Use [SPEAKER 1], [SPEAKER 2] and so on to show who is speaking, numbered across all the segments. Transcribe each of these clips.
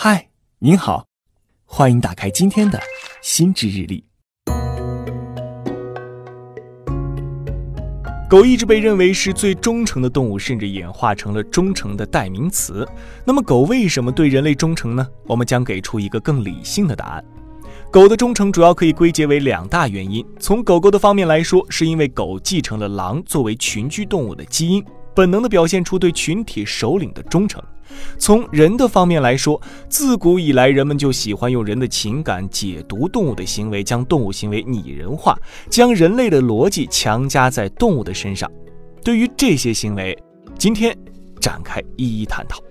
[SPEAKER 1] 嗨，您好，欢迎打开今天的心智日历。狗一直被认为是最忠诚的动物，甚至演化成了忠诚的代名词。那么，狗为什么对人类忠诚呢？我们将给出一个更理性的答案。狗的忠诚主要可以归结为两大原因。从狗狗的方面来说，是因为狗继承了狼作为群居动物的基因。本能的表现出对群体首领的忠诚。从人的方面来说，自古以来人们就喜欢用人的情感解读动物的行为，将动物行为拟人化，将人类的逻辑强加在动物的身上。对于这些行为，今天展开一一探讨。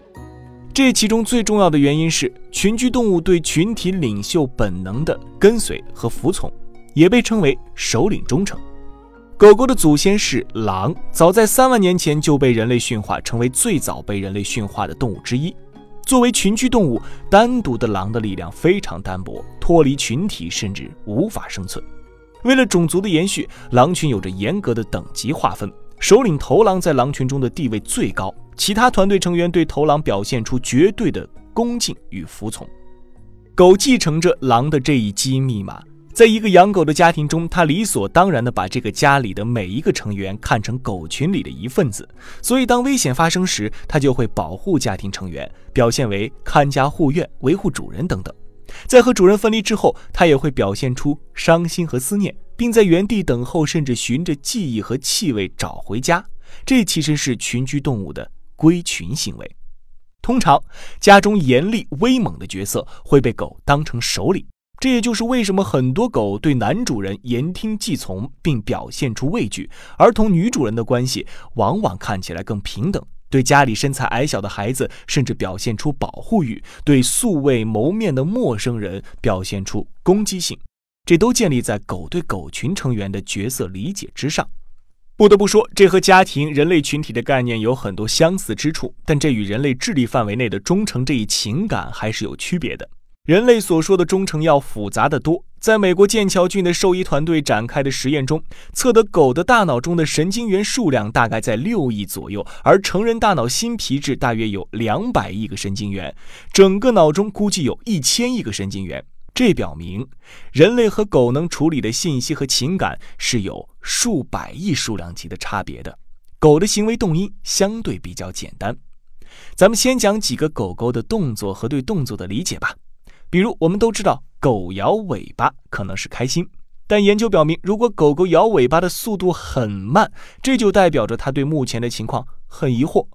[SPEAKER 1] 这其中最重要的原因是群居动物对群体领袖本能的跟随和服从，也被称为首领忠诚。狗狗的祖先是狼，早在三万年前就被人类驯化，成为最早被人类驯化的动物之一。作为群居动物，单独的狼的力量非常单薄，脱离群体甚至无法生存。为了种族的延续，狼群有着严格的等级划分，首领头狼在狼群中的地位最高，其他团队成员对头狼表现出绝对的恭敬与服从。狗继承着狼的这一基因密码。在一个养狗的家庭中，他理所当然地把这个家里的每一个成员看成狗群里的一份子，所以当危险发生时，他就会保护家庭成员，表现为看家护院、维护主人等等。在和主人分离之后，他也会表现出伤心和思念，并在原地等候，甚至循着记忆和气味找回家。这其实是群居动物的归群行为。通常，家中严厉威猛的角色会被狗当成首领。这也就是为什么很多狗对男主人言听计从，并表现出畏惧，而同女主人的关系往往看起来更平等。对家里身材矮小的孩子，甚至表现出保护欲；对素未谋面的陌生人，表现出攻击性。这都建立在狗对狗群成员的角色理解之上。不得不说，这和家庭、人类群体的概念有很多相似之处，但这与人类智力范围内的忠诚这一情感还是有区别的。人类所说的忠诚要复杂的多。在美国剑桥郡的兽医团队展开的实验中，测得狗的大脑中的神经元数量大概在六亿左右，而成人大脑新皮质大约有两百亿个神经元，整个脑中估计有一千亿个神经元。这表明，人类和狗能处理的信息和情感是有数百亿数量级的差别的。狗的行为动因相对比较简单。咱们先讲几个狗狗的动作和对动作的理解吧。比如，我们都知道狗摇尾巴可能是开心，但研究表明，如果狗狗摇尾巴的速度很慢，这就代表着它对目前的情况很疑惑；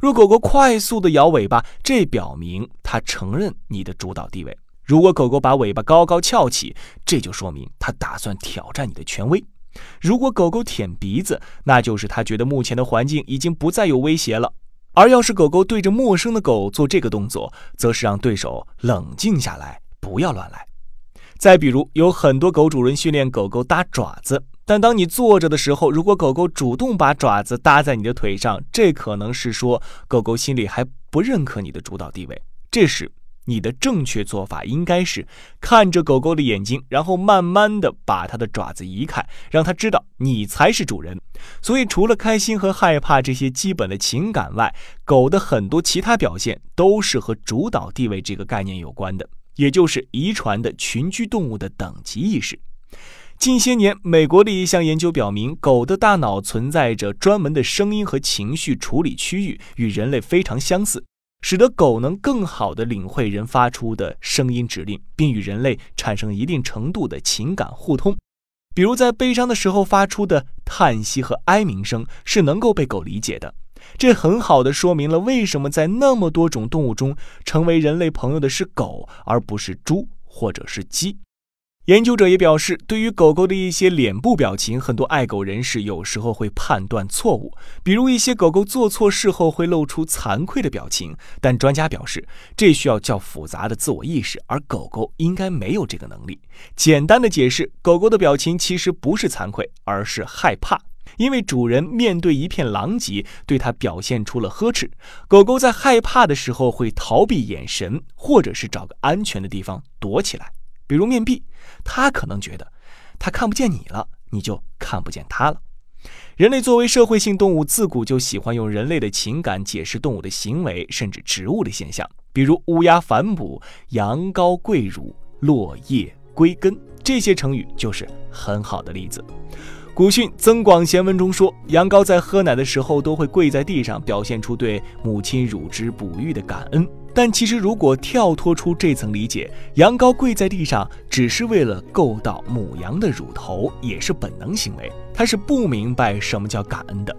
[SPEAKER 1] 若狗狗快速的摇尾巴，这表明它承认你的主导地位；如果狗狗把尾巴高高翘起，这就说明它打算挑战你的权威；如果狗狗舔鼻子，那就是它觉得目前的环境已经不再有威胁了。而要是狗狗对着陌生的狗做这个动作，则是让对手冷静下来，不要乱来。再比如，有很多狗主人训练狗狗搭爪子，但当你坐着的时候，如果狗狗主动把爪子搭在你的腿上，这可能是说狗狗心里还不认可你的主导地位。这时，你的正确做法应该是看着狗狗的眼睛，然后慢慢的把它的爪子移开，让它知道你才是主人。所以，除了开心和害怕这些基本的情感外，狗的很多其他表现都是和主导地位这个概念有关的，也就是遗传的群居动物的等级意识。近些年，美国的一项研究表明，狗的大脑存在着专门的声音和情绪处理区域，与人类非常相似。使得狗能更好地领会人发出的声音指令，并与人类产生一定程度的情感互通。比如，在悲伤的时候发出的叹息和哀鸣声是能够被狗理解的。这很好地说明了为什么在那么多种动物中，成为人类朋友的是狗，而不是猪或者是鸡。研究者也表示，对于狗狗的一些脸部表情，很多爱狗人士有时候会判断错误。比如，一些狗狗做错事后会露出惭愧的表情，但专家表示，这需要较复杂的自我意识，而狗狗应该没有这个能力。简单的解释，狗狗的表情其实不是惭愧，而是害怕，因为主人面对一片狼藉，对它表现出了呵斥。狗狗在害怕的时候会逃避眼神，或者是找个安全的地方躲起来。比如面壁，他可能觉得他看不见你了，你就看不见他了。人类作为社会性动物，自古就喜欢用人类的情感解释动物的行为，甚至植物的现象。比如“乌鸦反哺”“羊羔跪乳”“落叶归根”这些成语就是很好的例子。古训《增广贤文》中说，羊羔在喝奶的时候都会跪在地上，表现出对母亲乳汁哺育的感恩。但其实，如果跳脱出这层理解，羊羔跪在地上只是为了够到母羊的乳头，也是本能行为。它是不明白什么叫感恩的。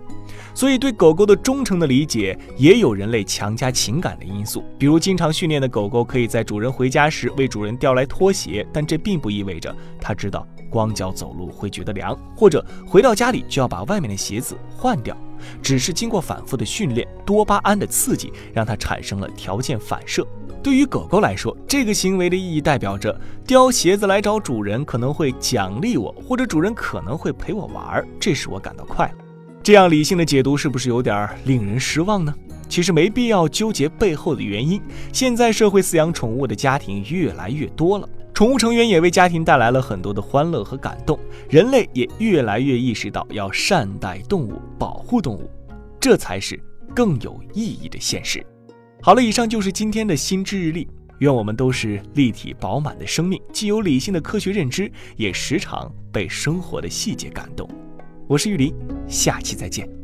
[SPEAKER 1] 所以，对狗狗的忠诚的理解，也有人类强加情感的因素。比如，经常训练的狗狗可以在主人回家时为主人叼来拖鞋，但这并不意味着它知道光脚走路会觉得凉，或者回到家里就要把外面的鞋子换掉。只是经过反复的训练，多巴胺的刺激让它产生了条件反射。对于狗狗来说，这个行为的意义代表着叼鞋子来找主人可能会奖励我，或者主人可能会陪我玩儿，这使我感到快乐。这样理性的解读是不是有点令人失望呢？其实没必要纠结背后的原因。现在社会饲养宠物的家庭越来越多了。宠物成员也为家庭带来了很多的欢乐和感动，人类也越来越意识到要善待动物、保护动物，这才是更有意义的现实。好了，以上就是今天的新知日历。愿我们都是立体饱满的生命，既有理性的科学认知，也时常被生活的细节感动。我是玉林，下期再见。